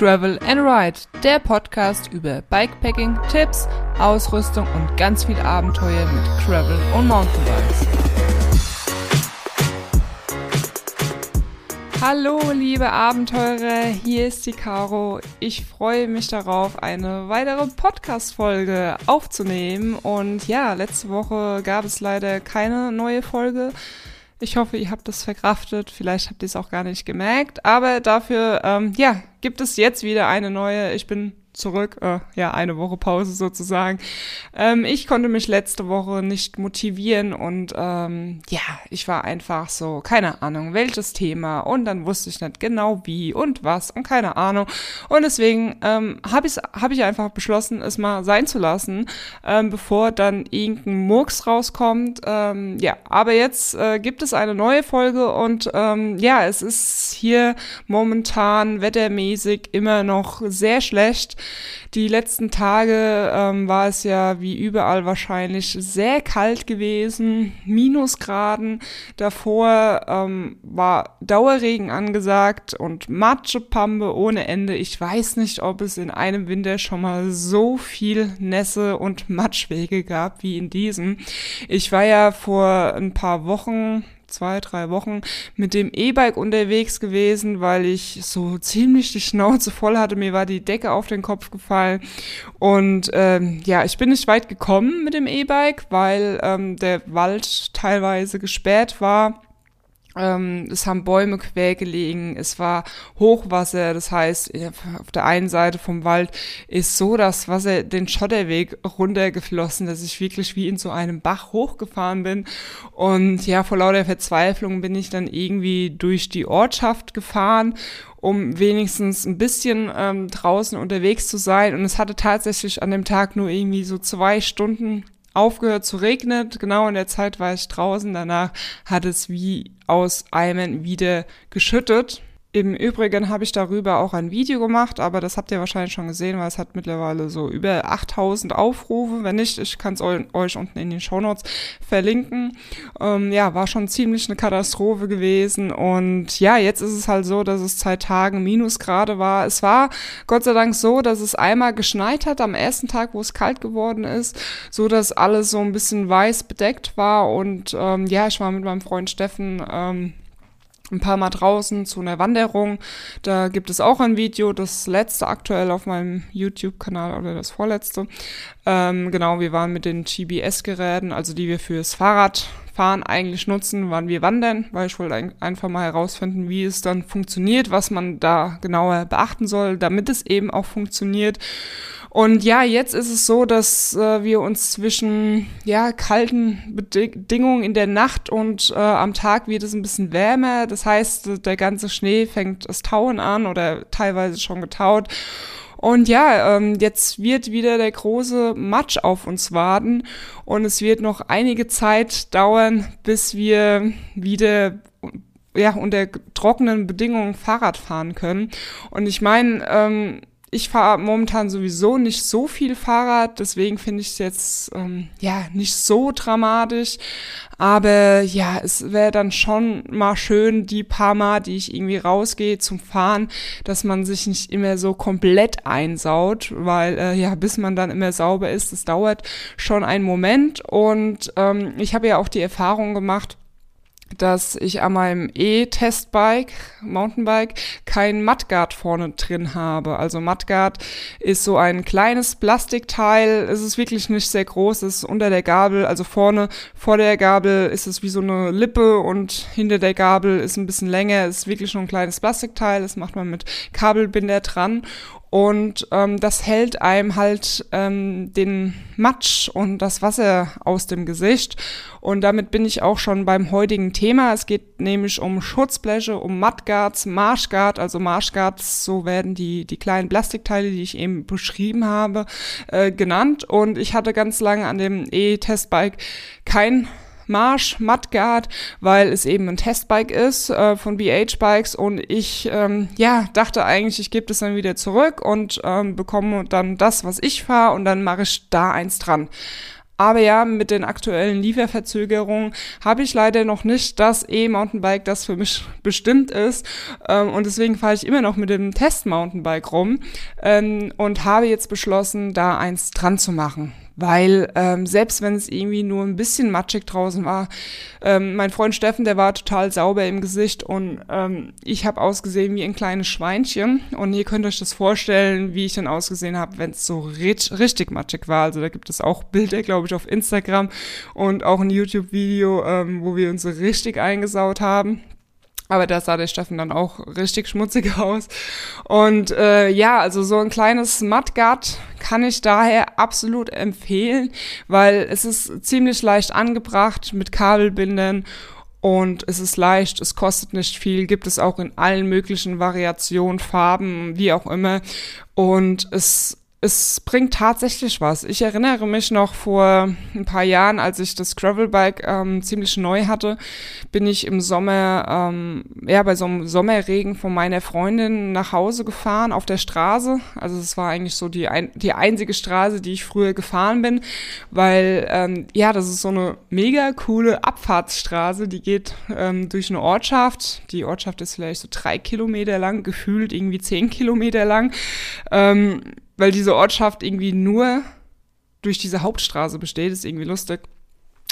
Travel and Ride, der Podcast über Bikepacking, Tipps, Ausrüstung und ganz viel Abenteuer mit Travel und Mountainbikes. Hallo liebe Abenteurer, hier ist die Caro. Ich freue mich darauf, eine weitere Podcast-Folge aufzunehmen. Und ja, letzte Woche gab es leider keine neue Folge. Ich hoffe, ihr habt das verkraftet. Vielleicht habt ihr es auch gar nicht gemerkt. Aber dafür, ähm, ja, gibt es jetzt wieder eine neue. Ich bin zurück, äh, ja, eine Woche Pause sozusagen. Ähm, ich konnte mich letzte Woche nicht motivieren und ähm, ja, ich war einfach so, keine Ahnung, welches Thema und dann wusste ich nicht genau wie und was und keine Ahnung. Und deswegen ähm, habe ich, hab ich einfach beschlossen, es mal sein zu lassen, ähm, bevor dann irgendein Murks rauskommt. Ähm, ja, aber jetzt äh, gibt es eine neue Folge und ähm, ja, es ist hier momentan wettermäßig immer noch sehr schlecht. Die letzten Tage ähm, war es ja wie überall wahrscheinlich sehr kalt gewesen, Minusgraden. Davor ähm, war Dauerregen angesagt und Matschepampe ohne Ende. Ich weiß nicht, ob es in einem Winter schon mal so viel Nässe und Matschwege gab wie in diesem. Ich war ja vor ein paar Wochen zwei, drei Wochen mit dem E-Bike unterwegs gewesen, weil ich so ziemlich die Schnauze voll hatte. Mir war die Decke auf den Kopf gefallen. Und ähm, ja, ich bin nicht weit gekommen mit dem E-Bike, weil ähm, der Wald teilweise gesperrt war. Ähm, es haben Bäume quer gelegen, es war Hochwasser, das heißt, auf der einen Seite vom Wald ist so das Wasser den Schotterweg runtergeflossen, dass ich wirklich wie in so einem Bach hochgefahren bin. Und ja, vor lauter Verzweiflung bin ich dann irgendwie durch die Ortschaft gefahren um wenigstens ein bisschen ähm, draußen unterwegs zu sein. Und es hatte tatsächlich an dem Tag nur irgendwie so zwei Stunden aufgehört zu regnen. Genau in der Zeit war ich draußen. Danach hat es wie aus Eimern wieder geschüttet. Im Übrigen habe ich darüber auch ein Video gemacht, aber das habt ihr wahrscheinlich schon gesehen, weil es hat mittlerweile so über 8000 Aufrufe. Wenn nicht, ich kann es euch unten in den Shownotes verlinken. Ähm, ja, war schon ziemlich eine Katastrophe gewesen. Und ja, jetzt ist es halt so, dass es zwei Tagen Minusgrade war. Es war Gott sei Dank so, dass es einmal geschneit hat am ersten Tag, wo es kalt geworden ist, so dass alles so ein bisschen weiß bedeckt war. Und ähm, ja, ich war mit meinem Freund Steffen ähm, ein paar Mal draußen zu einer Wanderung. Da gibt es auch ein Video, das letzte aktuell auf meinem YouTube-Kanal oder das vorletzte. Ähm, genau, wir waren mit den GBS-Geräten, also die wir fürs Fahrradfahren eigentlich nutzen, waren wir wandern, weil ich wollte ein einfach mal herausfinden, wie es dann funktioniert, was man da genauer beachten soll, damit es eben auch funktioniert. Und ja, jetzt ist es so, dass äh, wir uns zwischen ja, kalten Bedingungen in der Nacht und äh, am Tag wird es ein bisschen wärmer. Das heißt, der ganze Schnee fängt das Tauen an oder teilweise schon getaut. Und ja, ähm, jetzt wird wieder der große Matsch auf uns warten und es wird noch einige Zeit dauern, bis wir wieder ja, unter trockenen Bedingungen Fahrrad fahren können. Und ich meine, ähm, ich fahre momentan sowieso nicht so viel Fahrrad, deswegen finde ich es jetzt ähm, ja nicht so dramatisch. Aber ja, es wäre dann schon mal schön, die paar Mal, die ich irgendwie rausgehe zum Fahren, dass man sich nicht immer so komplett einsaut, weil äh, ja, bis man dann immer sauber ist, das dauert schon einen Moment. Und ähm, ich habe ja auch die Erfahrung gemacht, dass ich an meinem E-Testbike, Mountainbike, kein Mudguard vorne drin habe. Also Mudguard ist so ein kleines Plastikteil. Es ist wirklich nicht sehr groß. Es ist unter der Gabel, also vorne vor der Gabel ist es wie so eine Lippe und hinter der Gabel ist ein bisschen länger. Es ist wirklich nur ein kleines Plastikteil. Das macht man mit Kabelbinder dran und ähm, das hält einem halt ähm, den Matsch und das Wasser aus dem Gesicht. Und damit bin ich auch schon beim heutigen Thema. Es geht nämlich um Schutzbleche, um Mudguards, Marshguard, also Marshguards, so werden die, die kleinen Plastikteile, die ich eben beschrieben habe, äh, genannt. Und ich hatte ganz lange an dem E-Testbike kein Marsch Mudguard, weil es eben ein Testbike ist äh, von BH Bikes und ich ähm, ja dachte eigentlich, ich gebe das dann wieder zurück und ähm, bekomme dann das, was ich fahre und dann mache ich da eins dran. Aber ja, mit den aktuellen Lieferverzögerungen habe ich leider noch nicht das E-Mountainbike, das für mich bestimmt ist. Ähm, und deswegen fahre ich immer noch mit dem Test-Mountainbike rum ähm, und habe jetzt beschlossen, da eins dran zu machen weil ähm, selbst wenn es irgendwie nur ein bisschen matschig draußen war, ähm, mein Freund Steffen, der war total sauber im Gesicht und ähm, ich habe ausgesehen wie ein kleines Schweinchen und ihr könnt euch das vorstellen, wie ich dann ausgesehen habe, wenn es so richtig, matschig war. Also da gibt es auch Bilder, glaube ich, auf Instagram und auch ein YouTube-Video, ähm, wo wir uns so richtig eingesaut haben. Aber da sah der Steffen dann auch richtig schmutzig aus. Und äh, ja, also so ein kleines Mudguard kann ich daher absolut empfehlen, weil es ist ziemlich leicht angebracht mit Kabelbindern und es ist leicht, es kostet nicht viel, gibt es auch in allen möglichen Variationen, Farben, wie auch immer. Und es es bringt tatsächlich was. Ich erinnere mich noch vor ein paar Jahren, als ich das Gravelbike ähm, ziemlich neu hatte, bin ich im Sommer, ähm, ja, bei so einem Sommerregen von meiner Freundin nach Hause gefahren auf der Straße. Also es war eigentlich so die, ein, die einzige Straße, die ich früher gefahren bin, weil, ähm, ja, das ist so eine mega coole Abfahrtsstraße, die geht ähm, durch eine Ortschaft. Die Ortschaft ist vielleicht so drei Kilometer lang, gefühlt irgendwie zehn Kilometer lang. Ähm, weil diese Ortschaft irgendwie nur durch diese Hauptstraße besteht, ist irgendwie lustig.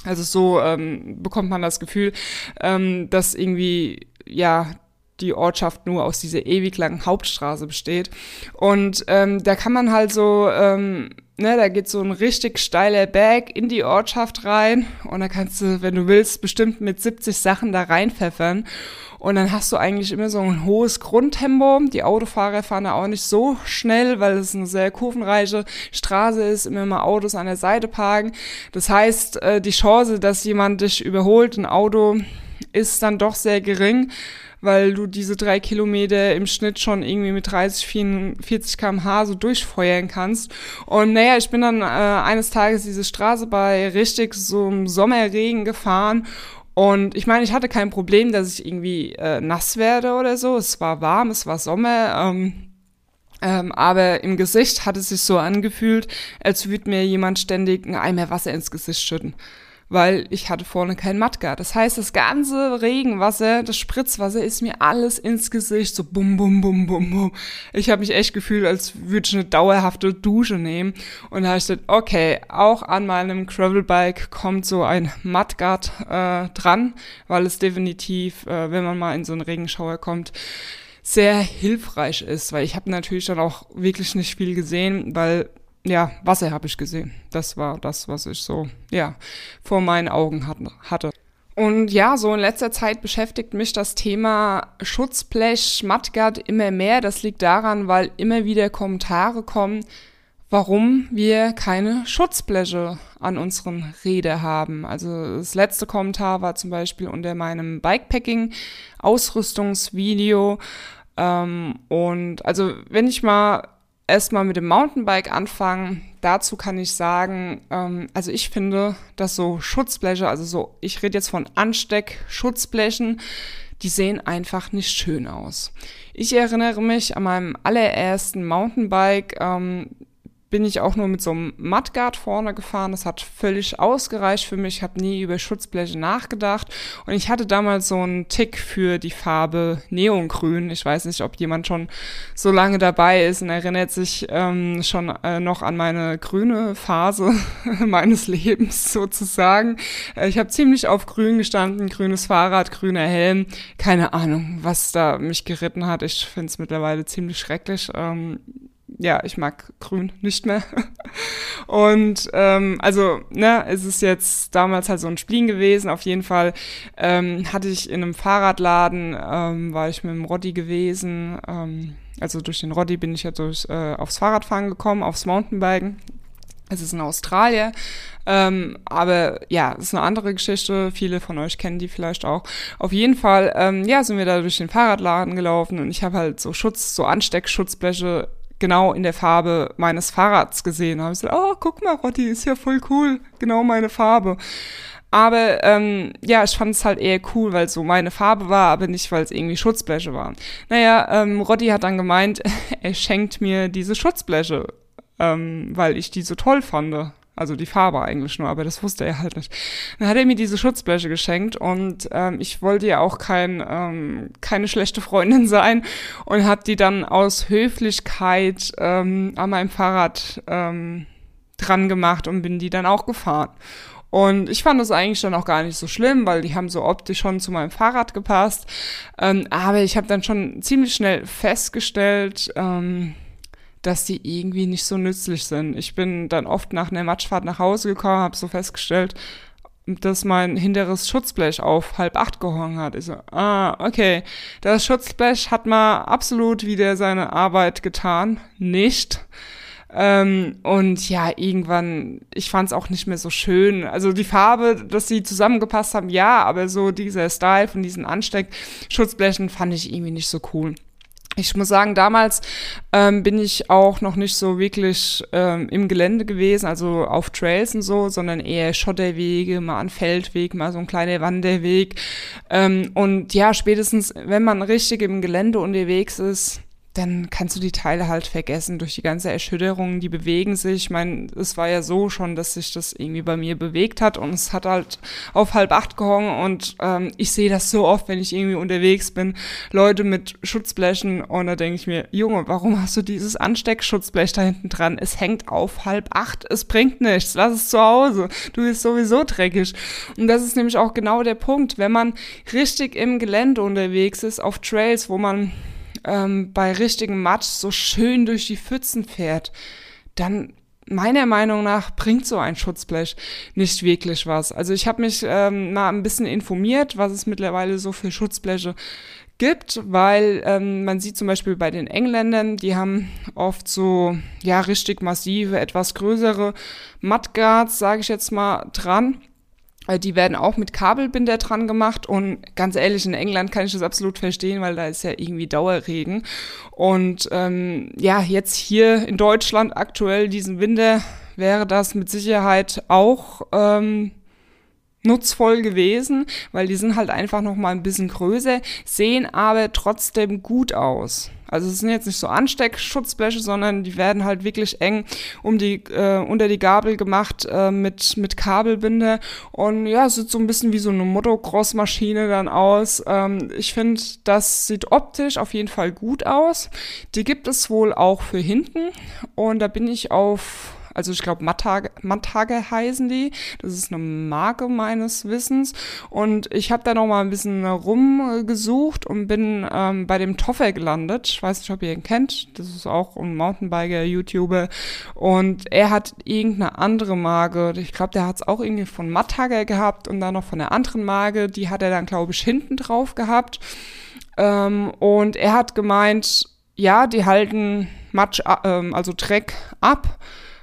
Also so ähm, bekommt man das Gefühl, ähm, dass irgendwie, ja, die Ortschaft nur aus dieser ewig langen Hauptstraße besteht. Und ähm, da kann man halt so, ähm, ne, da geht so ein richtig steiler Berg in die Ortschaft rein und da kannst du, wenn du willst, bestimmt mit 70 Sachen da reinpfeffern. Und dann hast du eigentlich immer so ein hohes Grundtempo. Die Autofahrer fahren da auch nicht so schnell, weil es eine sehr kurvenreiche Straße ist, immer mal Autos an der Seite parken. Das heißt, äh, die Chance, dass jemand dich überholt, ein Auto, ist dann doch sehr gering weil du diese drei Kilometer im Schnitt schon irgendwie mit 30, 40 kmh so durchfeuern kannst. Und naja, ich bin dann äh, eines Tages diese Straße bei richtig so einem Sommerregen gefahren und ich meine, ich hatte kein Problem, dass ich irgendwie äh, nass werde oder so. Es war warm, es war Sommer. Ähm, ähm, aber im Gesicht hat es sich so angefühlt, als würde mir jemand ständig ein Eimer Wasser ins Gesicht schütten weil ich hatte vorne kein Matka. Das heißt, das ganze Regenwasser, das Spritzwasser ist mir alles ins Gesicht, so bum, bum, bum, bum, bum. Ich habe mich echt gefühlt, als würde ich eine dauerhafte Dusche nehmen. Und da habe ich gedacht, okay, auch an meinem Gravelbike kommt so ein Mudguard äh, dran, weil es definitiv, äh, wenn man mal in so einen Regenschauer kommt, sehr hilfreich ist, weil ich habe natürlich dann auch wirklich nicht viel gesehen, weil ja, Wasser habe ich gesehen. Das war das, was ich so, ja, vor meinen Augen hatte. Und ja, so in letzter Zeit beschäftigt mich das Thema Schutzblech, Mudguard immer mehr. Das liegt daran, weil immer wieder Kommentare kommen, warum wir keine Schutzbleche an unseren Räder haben. Also das letzte Kommentar war zum Beispiel unter meinem Bikepacking-Ausrüstungsvideo. Ähm, und also wenn ich mal erstmal mit dem Mountainbike anfangen. Dazu kann ich sagen, ähm, also ich finde, dass so Schutzbleche, also so, ich rede jetzt von Ansteck-Schutzblechen, die sehen einfach nicht schön aus. Ich erinnere mich an meinem allerersten Mountainbike, ähm, bin ich auch nur mit so einem Mudguard vorne gefahren. Das hat völlig ausgereicht für mich. Ich habe nie über Schutzbleche nachgedacht. Und ich hatte damals so einen Tick für die Farbe Neongrün. Ich weiß nicht, ob jemand schon so lange dabei ist und erinnert sich ähm, schon äh, noch an meine grüne Phase meines Lebens sozusagen. Äh, ich habe ziemlich auf grün gestanden, grünes Fahrrad, grüner Helm. Keine Ahnung, was da mich geritten hat. Ich finde es mittlerweile ziemlich schrecklich. Ähm, ja, ich mag grün nicht mehr. Und ähm, also, ne, es ist jetzt damals halt so ein Spleen gewesen. Auf jeden Fall ähm, hatte ich in einem Fahrradladen, ähm, war ich mit dem Roddy gewesen. Ähm, also durch den Roddy bin ich ja durch, äh, aufs Fahrradfahren gekommen, aufs Mountainbiken. Es ist in Australien, ähm, aber ja, es ist eine andere Geschichte. Viele von euch kennen die vielleicht auch. Auf jeden Fall, ähm, ja, sind wir da durch den Fahrradladen gelaufen und ich habe halt so Schutz, so Ansteckschutzbleche genau in der Farbe meines Fahrrads gesehen. Da habe ich gesagt, oh, guck mal, Rotti, ist ja voll cool, genau meine Farbe. Aber ähm, ja, ich fand es halt eher cool, weil so meine Farbe war, aber nicht, weil es irgendwie Schutzbleche waren. Naja, ähm, Rotti hat dann gemeint, er schenkt mir diese Schutzbleche, ähm, weil ich die so toll fand. Also die Farbe eigentlich nur, aber das wusste er halt nicht. Dann hat er mir diese Schutzbleche geschenkt und ähm, ich wollte ja auch kein, ähm, keine schlechte Freundin sein und habe die dann aus Höflichkeit ähm, an meinem Fahrrad ähm, dran gemacht und bin die dann auch gefahren. Und ich fand das eigentlich dann auch gar nicht so schlimm, weil die haben so optisch schon zu meinem Fahrrad gepasst. Ähm, aber ich habe dann schon ziemlich schnell festgestellt, ähm, dass die irgendwie nicht so nützlich sind. Ich bin dann oft nach einer Matschfahrt nach Hause gekommen, habe so festgestellt, dass mein hinteres Schutzblech auf halb acht gehangen hat. Ich so, ah, okay. Das Schutzblech hat mal absolut wieder seine Arbeit getan. Nicht. Ähm, und ja, irgendwann, ich fand es auch nicht mehr so schön. Also die Farbe, dass sie zusammengepasst haben, ja, aber so dieser Style von diesen Ansteckschutzblechen fand ich irgendwie nicht so cool. Ich muss sagen, damals ähm, bin ich auch noch nicht so wirklich ähm, im Gelände gewesen, also auf Trails und so, sondern eher Schotterwege, mal ein Feldweg, mal so ein kleiner Wanderweg. Ähm, und ja, spätestens, wenn man richtig im Gelände unterwegs ist, dann kannst du die Teile halt vergessen durch die ganze Erschütterung, die bewegen sich. Ich meine, es war ja so schon, dass sich das irgendwie bei mir bewegt hat und es hat halt auf halb acht gehangen und ähm, ich sehe das so oft, wenn ich irgendwie unterwegs bin, Leute mit Schutzblechen und da denke ich mir, Junge, warum hast du dieses Ansteckschutzblech da hinten dran? Es hängt auf halb acht, es bringt nichts, lass es zu Hause, du bist sowieso dreckig. Und das ist nämlich auch genau der Punkt, wenn man richtig im Gelände unterwegs ist, auf Trails, wo man ähm, bei richtigem Matsch so schön durch die Pfützen fährt, dann meiner Meinung nach bringt so ein Schutzblech nicht wirklich was. Also ich habe mich ähm, mal ein bisschen informiert, was es mittlerweile so für Schutzbleche gibt, weil ähm, man sieht zum Beispiel bei den Engländern, die haben oft so ja richtig massive, etwas größere Mudguards, sage ich jetzt mal, dran. Die werden auch mit Kabelbinder dran gemacht und ganz ehrlich, in England kann ich das absolut verstehen, weil da ist ja irgendwie Dauerregen. Und ähm, ja, jetzt hier in Deutschland aktuell diesen Winter wäre das mit Sicherheit auch ähm, nutzvoll gewesen, weil die sind halt einfach noch mal ein bisschen größer, sehen aber trotzdem gut aus. Also es sind jetzt nicht so Ansteckschutzbleche, sondern die werden halt wirklich eng um die äh, unter die Gabel gemacht äh, mit mit Kabelbinde und ja, es sieht so ein bisschen wie so eine Motocross-Maschine dann aus. Ähm, ich finde, das sieht optisch auf jeden Fall gut aus. Die gibt es wohl auch für hinten und da bin ich auf also ich glaube, Mattage, Mattage heißen die. Das ist eine Marke meines Wissens. Und ich habe da noch mal ein bisschen rumgesucht und bin ähm, bei dem Toffer gelandet. Ich weiß nicht, ob ihr ihn kennt. Das ist auch ein Mountainbiker, YouTuber. Und er hat irgendeine andere Marke. Ich glaube, der hat es auch irgendwie von Mattage gehabt und dann noch von einer anderen Marke. Die hat er dann, glaube ich, hinten drauf gehabt. Ähm, und er hat gemeint, ja, die halten Matsch, äh, also Dreck ab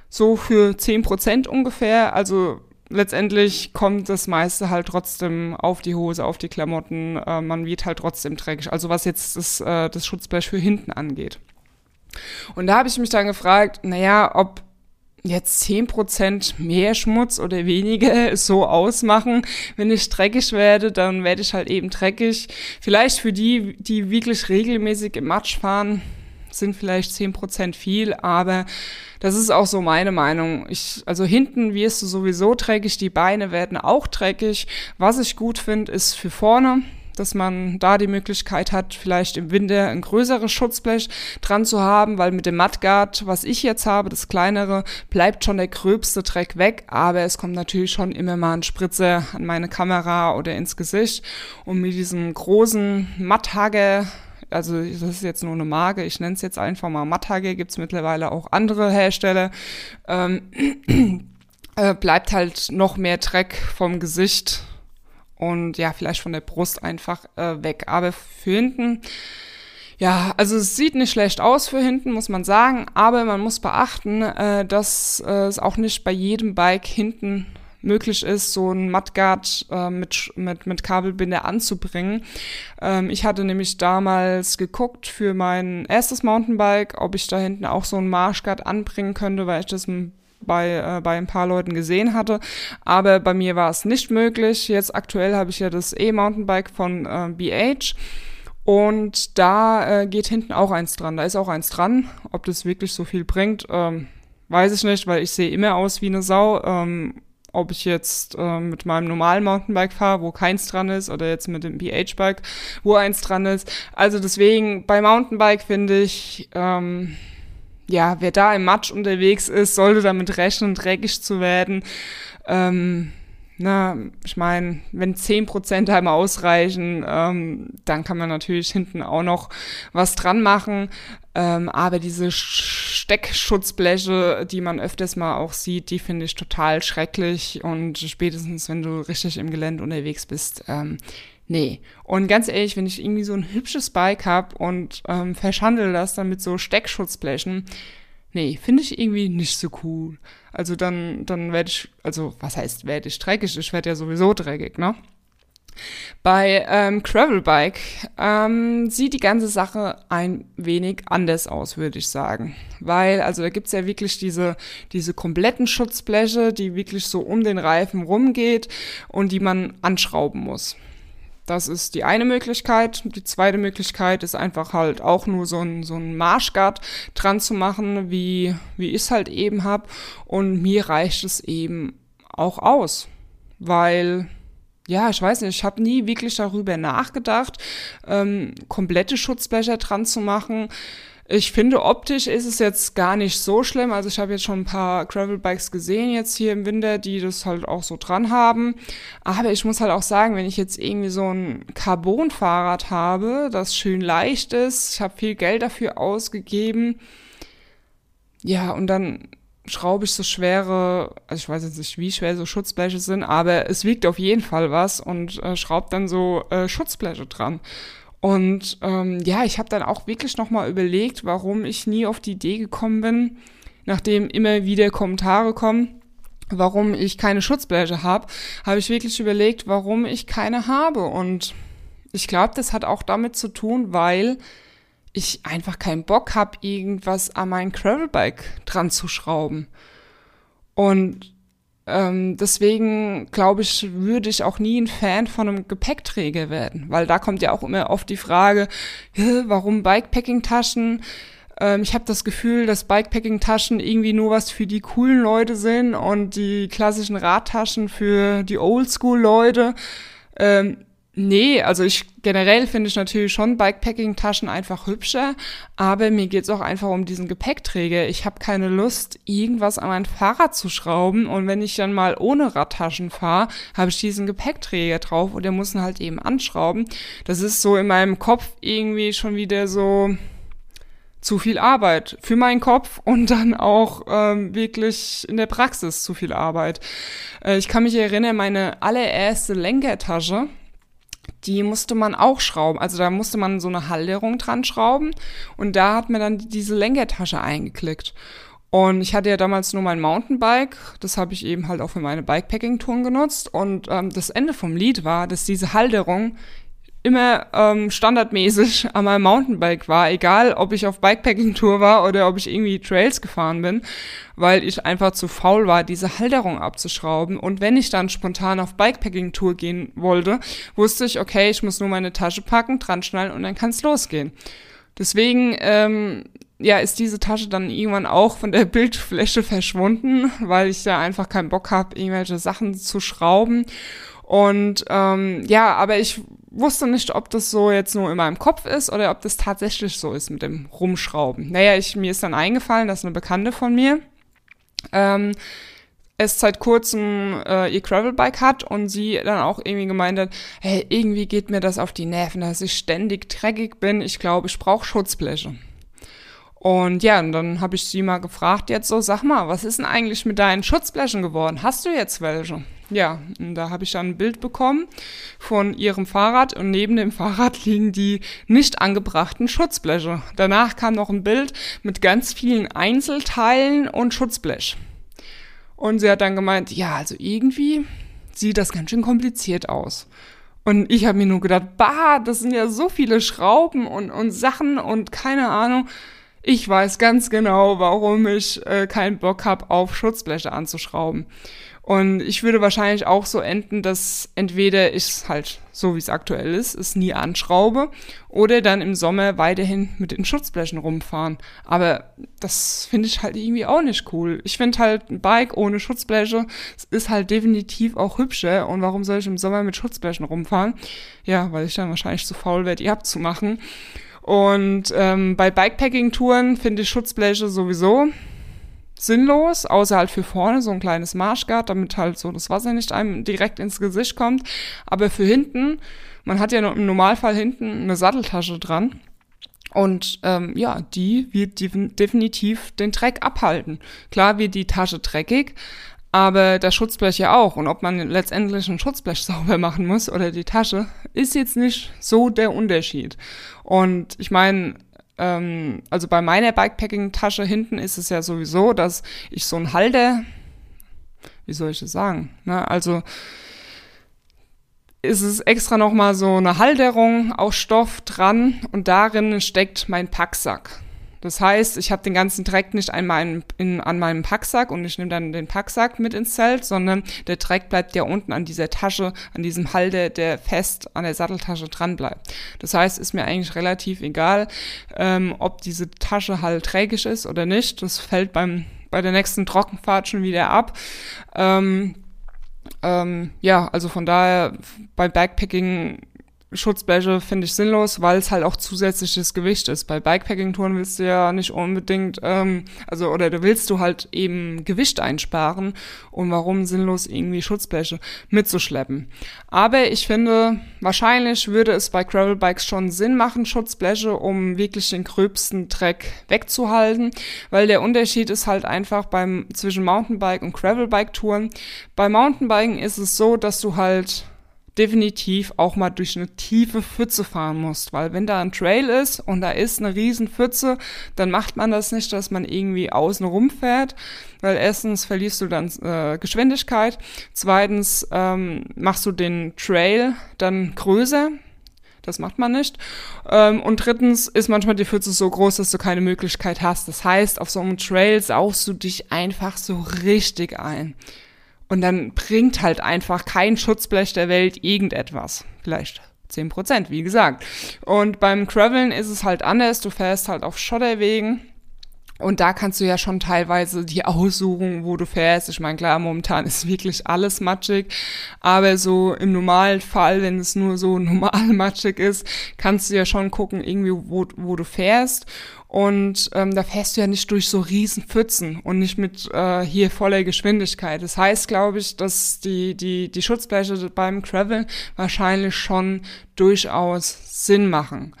so für 10% ungefähr. Also letztendlich kommt das meiste halt trotzdem auf die Hose, auf die Klamotten. Äh, man wird halt trotzdem dreckig. Also was jetzt das, äh, das Schutzblech für hinten angeht. Und da habe ich mich dann gefragt, naja, ob jetzt 10% mehr Schmutz oder weniger so ausmachen. Wenn ich dreckig werde, dann werde ich halt eben dreckig. Vielleicht für die, die wirklich regelmäßig im Matsch fahren, sind vielleicht 10% viel, aber das ist auch so meine Meinung. Ich, also hinten wirst du sowieso dreckig, die Beine werden auch dreckig. Was ich gut finde, ist für vorne, dass man da die Möglichkeit hat, vielleicht im Winter ein größeres Schutzblech dran zu haben, weil mit dem Mudguard, was ich jetzt habe, das kleinere, bleibt schon der gröbste Dreck weg, aber es kommt natürlich schon immer mal ein Spritzer an meine Kamera oder ins Gesicht und mit diesem großen Matthager also das ist jetzt nur eine Marke, ich nenne es jetzt einfach mal Mattage, gibt es mittlerweile auch andere Hersteller, ähm, äh, bleibt halt noch mehr Dreck vom Gesicht und ja, vielleicht von der Brust einfach äh, weg. Aber für hinten, ja, also es sieht nicht schlecht aus für hinten, muss man sagen, aber man muss beachten, äh, dass äh, es auch nicht bei jedem Bike hinten möglich ist, so ein Mudguard äh, mit, mit, mit Kabelbinder anzubringen. Ähm, ich hatte nämlich damals geguckt für mein erstes Mountainbike, ob ich da hinten auch so ein Marshguard anbringen könnte, weil ich das bei, äh, bei ein paar Leuten gesehen hatte. Aber bei mir war es nicht möglich. Jetzt aktuell habe ich ja das E-Mountainbike von äh, BH. Und da äh, geht hinten auch eins dran. Da ist auch eins dran. Ob das wirklich so viel bringt, ähm, weiß ich nicht, weil ich sehe immer aus wie eine Sau. Ähm, ob ich jetzt äh, mit meinem normalen Mountainbike fahre, wo keins dran ist, oder jetzt mit dem BH-Bike, wo eins dran ist. Also deswegen bei Mountainbike finde ich, ähm, ja, wer da im Matsch unterwegs ist, sollte damit rechnen, dreckig zu werden. Ähm, na, ich meine, wenn zehn Prozent einmal ausreichen, ähm, dann kann man natürlich hinten auch noch was dran machen. Ähm, aber diese Steckschutzbleche, die man öfters mal auch sieht, die finde ich total schrecklich. Und spätestens, wenn du richtig im Gelände unterwegs bist, ähm, nee. Und ganz ehrlich, wenn ich irgendwie so ein hübsches Bike habe und ähm, verschandel das dann mit so Steckschutzblechen, nee, finde ich irgendwie nicht so cool. Also dann, dann werde ich, also was heißt, werde ich dreckig? Ich werde ja sowieso dreckig, ne? Bei ähm, Gravelbike ähm, sieht die ganze Sache ein wenig anders aus, würde ich sagen. Weil, also da gibt's ja wirklich diese, diese kompletten Schutzbleche, die wirklich so um den Reifen rumgeht und die man anschrauben muss. Das ist die eine Möglichkeit. Die zweite Möglichkeit ist einfach halt auch nur so ein, so ein Marschguard dran zu machen, wie, wie ich es halt eben hab. Und mir reicht es eben auch aus. Weil, ja, ich weiß nicht, ich habe nie wirklich darüber nachgedacht, ähm, komplette Schutzblecher dran zu machen. Ich finde, optisch ist es jetzt gar nicht so schlimm. Also ich habe jetzt schon ein paar Gravelbikes gesehen jetzt hier im Winter, die das halt auch so dran haben. Aber ich muss halt auch sagen, wenn ich jetzt irgendwie so ein Carbon-Fahrrad habe, das schön leicht ist, ich habe viel Geld dafür ausgegeben. Ja, und dann schraube ich so schwere, also ich weiß jetzt nicht, wie schwer so Schutzbleche sind, aber es wiegt auf jeden Fall was und äh, schraubt dann so äh, Schutzbleche dran. Und ähm, ja, ich habe dann auch wirklich nochmal überlegt, warum ich nie auf die Idee gekommen bin, nachdem immer wieder Kommentare kommen, warum ich keine Schutzbleche habe, habe ich wirklich überlegt, warum ich keine habe. Und ich glaube, das hat auch damit zu tun, weil ich einfach keinen Bock habe, irgendwas an mein Gravelbike dran zu schrauben. Und ähm, deswegen glaube ich, würde ich auch nie ein Fan von einem Gepäckträger werden, weil da kommt ja auch immer oft die Frage, warum Bikepacking-Taschen? Ähm, ich habe das Gefühl, dass Bikepacking-Taschen irgendwie nur was für die coolen Leute sind und die klassischen Radtaschen für die Oldschool-Leute. Ähm, Nee, also ich generell finde ich natürlich schon Bikepacking-Taschen einfach hübscher, aber mir geht's auch einfach um diesen Gepäckträger. Ich habe keine Lust, irgendwas an mein Fahrrad zu schrauben und wenn ich dann mal ohne Radtaschen fahre, habe ich diesen Gepäckträger drauf und der muss ihn halt eben anschrauben. Das ist so in meinem Kopf irgendwie schon wieder so zu viel Arbeit für meinen Kopf und dann auch ähm, wirklich in der Praxis zu viel Arbeit. Äh, ich kann mich erinnern, meine allererste Lenkertasche, die musste man auch schrauben. Also da musste man so eine Halterung dran schrauben und da hat man dann diese Lenkertasche eingeklickt. Und ich hatte ja damals nur mein Mountainbike, das habe ich eben halt auch für meine Bikepacking-Touren genutzt. Und ähm, das Ende vom Lied war, dass diese Halterung immer ähm, standardmäßig an meinem Mountainbike war, egal ob ich auf Bikepacking-Tour war oder ob ich irgendwie Trails gefahren bin, weil ich einfach zu faul war, diese Halterung abzuschrauben. Und wenn ich dann spontan auf Bikepacking-Tour gehen wollte, wusste ich, okay, ich muss nur meine Tasche packen, dran schnallen und dann kann es losgehen. Deswegen ähm, ja, ist diese Tasche dann irgendwann auch von der Bildfläche verschwunden, weil ich da einfach keinen Bock habe, irgendwelche Sachen zu schrauben. Und ähm, ja, aber ich wusste nicht, ob das so jetzt nur in meinem Kopf ist oder ob das tatsächlich so ist mit dem Rumschrauben. Naja, ich, mir ist dann eingefallen, dass eine Bekannte von mir ähm, es seit kurzem äh, ihr Gravelbike hat und sie dann auch irgendwie gemeint hat, hey, irgendwie geht mir das auf die Nerven, dass ich ständig dreckig bin. Ich glaube, ich brauche Schutzbleche. Und ja, und dann habe ich sie mal gefragt, jetzt so, sag mal, was ist denn eigentlich mit deinen Schutzblechen geworden? Hast du jetzt welche? Ja, und da habe ich dann ein Bild bekommen von ihrem Fahrrad und neben dem Fahrrad liegen die nicht angebrachten Schutzbleche. Danach kam noch ein Bild mit ganz vielen Einzelteilen und Schutzblech. Und sie hat dann gemeint, ja, also irgendwie sieht das ganz schön kompliziert aus. Und ich habe mir nur gedacht, bah, das sind ja so viele Schrauben und, und Sachen und keine Ahnung. Ich weiß ganz genau, warum ich äh, keinen Bock habe, auf Schutzbleche anzuschrauben. Und ich würde wahrscheinlich auch so enden, dass entweder ich es halt so wie es aktuell ist, es nie anschraube oder dann im Sommer weiterhin mit den Schutzblechen rumfahren. Aber das finde ich halt irgendwie auch nicht cool. Ich finde halt ein Bike ohne Schutzbleche ist halt definitiv auch hübscher. Und warum soll ich im Sommer mit Schutzblechen rumfahren? Ja, weil ich dann wahrscheinlich zu faul werde, die abzumachen. Und ähm, bei Bikepacking-Touren finde ich Schutzbleche sowieso sinnlos, außer halt für vorne so ein kleines Marschgard, damit halt so das Wasser nicht einem direkt ins Gesicht kommt. Aber für hinten, man hat ja im Normalfall hinten eine Satteltasche dran. Und ähm, ja, die wird definitiv den Dreck abhalten. Klar wird die Tasche dreckig, aber das Schutzblech ja auch. Und ob man letztendlich ein Schutzblech sauber machen muss oder die Tasche, ist jetzt nicht so der Unterschied. Und ich meine, ähm, also bei meiner Bikepacking-Tasche hinten ist es ja sowieso, dass ich so ein Halter, wie soll ich das sagen, ne? also ist es extra nochmal so eine Halterung aus Stoff dran und darin steckt mein Packsack. Das heißt, ich habe den ganzen Dreck nicht einmal in, an meinem Packsack und ich nehme dann den Packsack mit ins Zelt, sondern der Dreck bleibt ja unten an dieser Tasche, an diesem Halter, der fest an der Satteltasche dran bleibt. Das heißt, ist mir eigentlich relativ egal, ähm, ob diese Tasche halt trägisch ist oder nicht. Das fällt beim bei der nächsten Trockenfahrt schon wieder ab. Ähm, ähm, ja, also von daher bei Backpacking Schutzbleche finde ich sinnlos, weil es halt auch zusätzliches Gewicht ist. Bei Bikepacking-Touren willst du ja nicht unbedingt, ähm, also oder du willst du halt eben Gewicht einsparen und warum sinnlos irgendwie Schutzbleche mitzuschleppen. Aber ich finde, wahrscheinlich würde es bei Gravelbikes schon Sinn machen, Schutzbleche, um wirklich den gröbsten Dreck wegzuhalten, weil der Unterschied ist halt einfach beim zwischen Mountainbike und Gravelbike-Touren. Bei Mountainbiken ist es so, dass du halt definitiv auch mal durch eine tiefe Pfütze fahren musst, weil wenn da ein Trail ist und da ist eine riesen Pfütze, dann macht man das nicht, dass man irgendwie außen rumfährt, weil erstens verlierst du dann äh, Geschwindigkeit, zweitens ähm, machst du den Trail dann größer, das macht man nicht. Ähm, und drittens ist manchmal die Pfütze so groß, dass du keine Möglichkeit hast. Das heißt, auf so einem Trail saugst du dich einfach so richtig ein. Und dann bringt halt einfach kein Schutzblech der Welt irgendetwas. Vielleicht 10 Prozent, wie gesagt. Und beim Graveln ist es halt anders. Du fährst halt auf Schotterwegen. Und da kannst du ja schon teilweise die aussuchen, wo du fährst. Ich meine, klar, momentan ist wirklich alles matschig. Aber so im Normalfall, wenn es nur so normal matschig ist, kannst du ja schon gucken, irgendwie, wo, wo du fährst. Und ähm, da fährst du ja nicht durch so riesen Pfützen und nicht mit äh, hier voller Geschwindigkeit. Das heißt, glaube ich, dass die, die, die Schutzbleche beim Travel wahrscheinlich schon durchaus Sinn machen.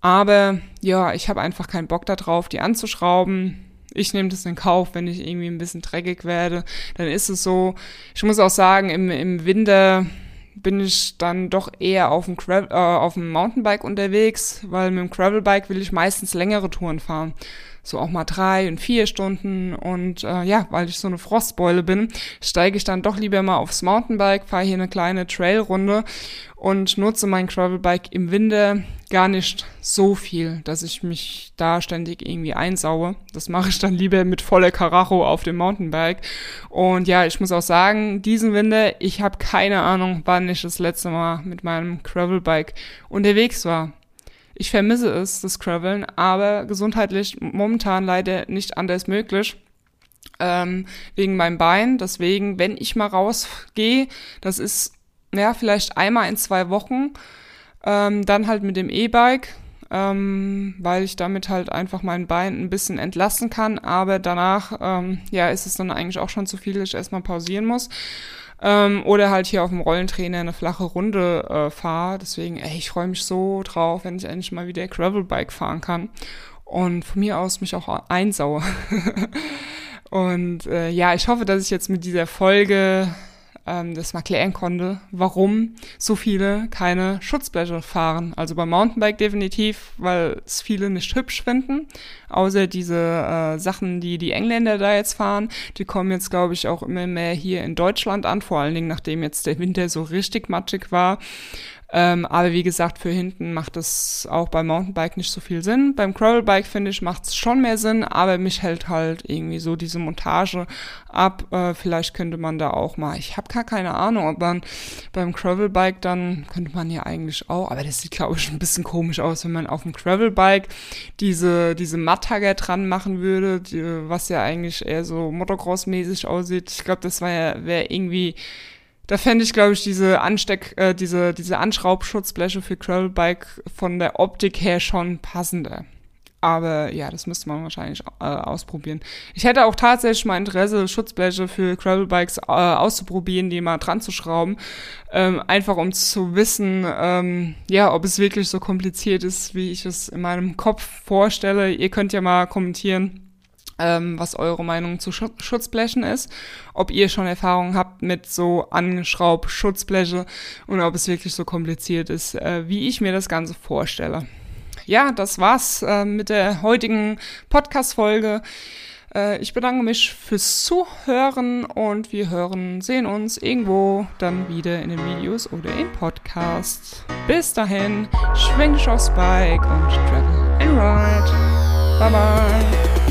Aber ja, ich habe einfach keinen Bock darauf, die anzuschrauben. Ich nehme das in Kauf, wenn ich irgendwie ein bisschen dreckig werde. Dann ist es so. Ich muss auch sagen, im, im Winter bin ich dann doch eher auf dem, äh, auf dem Mountainbike unterwegs, weil mit dem Gravelbike will ich meistens längere Touren fahren so auch mal drei und vier Stunden. Und äh, ja, weil ich so eine Frostbeule bin, steige ich dann doch lieber mal aufs Mountainbike, fahre hier eine kleine Trailrunde und nutze mein Gravelbike im Winter gar nicht so viel, dass ich mich da ständig irgendwie einsaue. Das mache ich dann lieber mit voller Karacho auf dem Mountainbike. Und ja, ich muss auch sagen, diesen Winter, ich habe keine Ahnung, wann ich das letzte Mal mit meinem Gravelbike unterwegs war. Ich vermisse es, das Graveln, aber gesundheitlich momentan leider nicht anders möglich. Ähm, wegen meinem Bein. Deswegen, wenn ich mal rausgehe, das ist ja vielleicht einmal in zwei Wochen, ähm, dann halt mit dem E-Bike, ähm, weil ich damit halt einfach mein Bein ein bisschen entlassen kann. Aber danach, ähm, ja, ist es dann eigentlich auch schon zu viel, dass ich erstmal pausieren muss. Ähm, oder halt hier auf dem Rollentrainer eine flache Runde äh, fahre. Deswegen, ey, ich freue mich so drauf, wenn ich endlich mal wieder Gravelbike fahren kann. Und von mir aus mich auch einsaue. Und äh, ja, ich hoffe, dass ich jetzt mit dieser Folge ähm, das mal klären konnte, warum so viele keine Schutzbleche fahren. Also beim Mountainbike definitiv, weil es viele nicht hübsch finden. Außer diese äh, Sachen, die die Engländer da jetzt fahren, die kommen jetzt, glaube ich, auch immer mehr hier in Deutschland an, vor allen Dingen nachdem jetzt der Winter so richtig matschig war. Ähm, aber wie gesagt, für hinten macht es auch beim Mountainbike nicht so viel Sinn. Beim Gravelbike, finde ich, macht es schon mehr Sinn, aber mich hält halt irgendwie so diese Montage ab. Äh, vielleicht könnte man da auch mal, ich habe gar keine Ahnung, ob man beim Gravelbike dann, könnte man ja eigentlich auch, aber das sieht, glaube ich, ein bisschen komisch aus, wenn man auf dem Gravelbike diese, diese Mattagger dran machen würde, die, was ja eigentlich eher so Motocross-mäßig aussieht. Ich glaube, das wäre wär irgendwie da fände ich, glaube ich, diese Ansteck, äh, diese, diese Anschraubschutzbleche für Gravelbike von der Optik her schon passender. Aber ja, das müsste man wahrscheinlich äh, ausprobieren. Ich hätte auch tatsächlich mal Interesse, Schutzbleche für Gravelbikes äh, auszuprobieren, die mal dran zu schrauben. Ähm, einfach um zu wissen, ähm, ja, ob es wirklich so kompliziert ist, wie ich es in meinem Kopf vorstelle. Ihr könnt ja mal kommentieren, ähm, was eure Meinung zu Sch Schutzblechen ist, ob ihr schon Erfahrung habt mit so angeschraubt Schutzbleche und ob es wirklich so kompliziert ist, äh, wie ich mir das Ganze vorstelle. Ja, das war's äh, mit der heutigen Podcast-Folge. Äh, ich bedanke mich fürs Zuhören und wir hören, sehen uns irgendwo dann wieder in den Videos oder im Podcast. Bis dahin, schwing aufs Bike und travel and ride. Bye bye.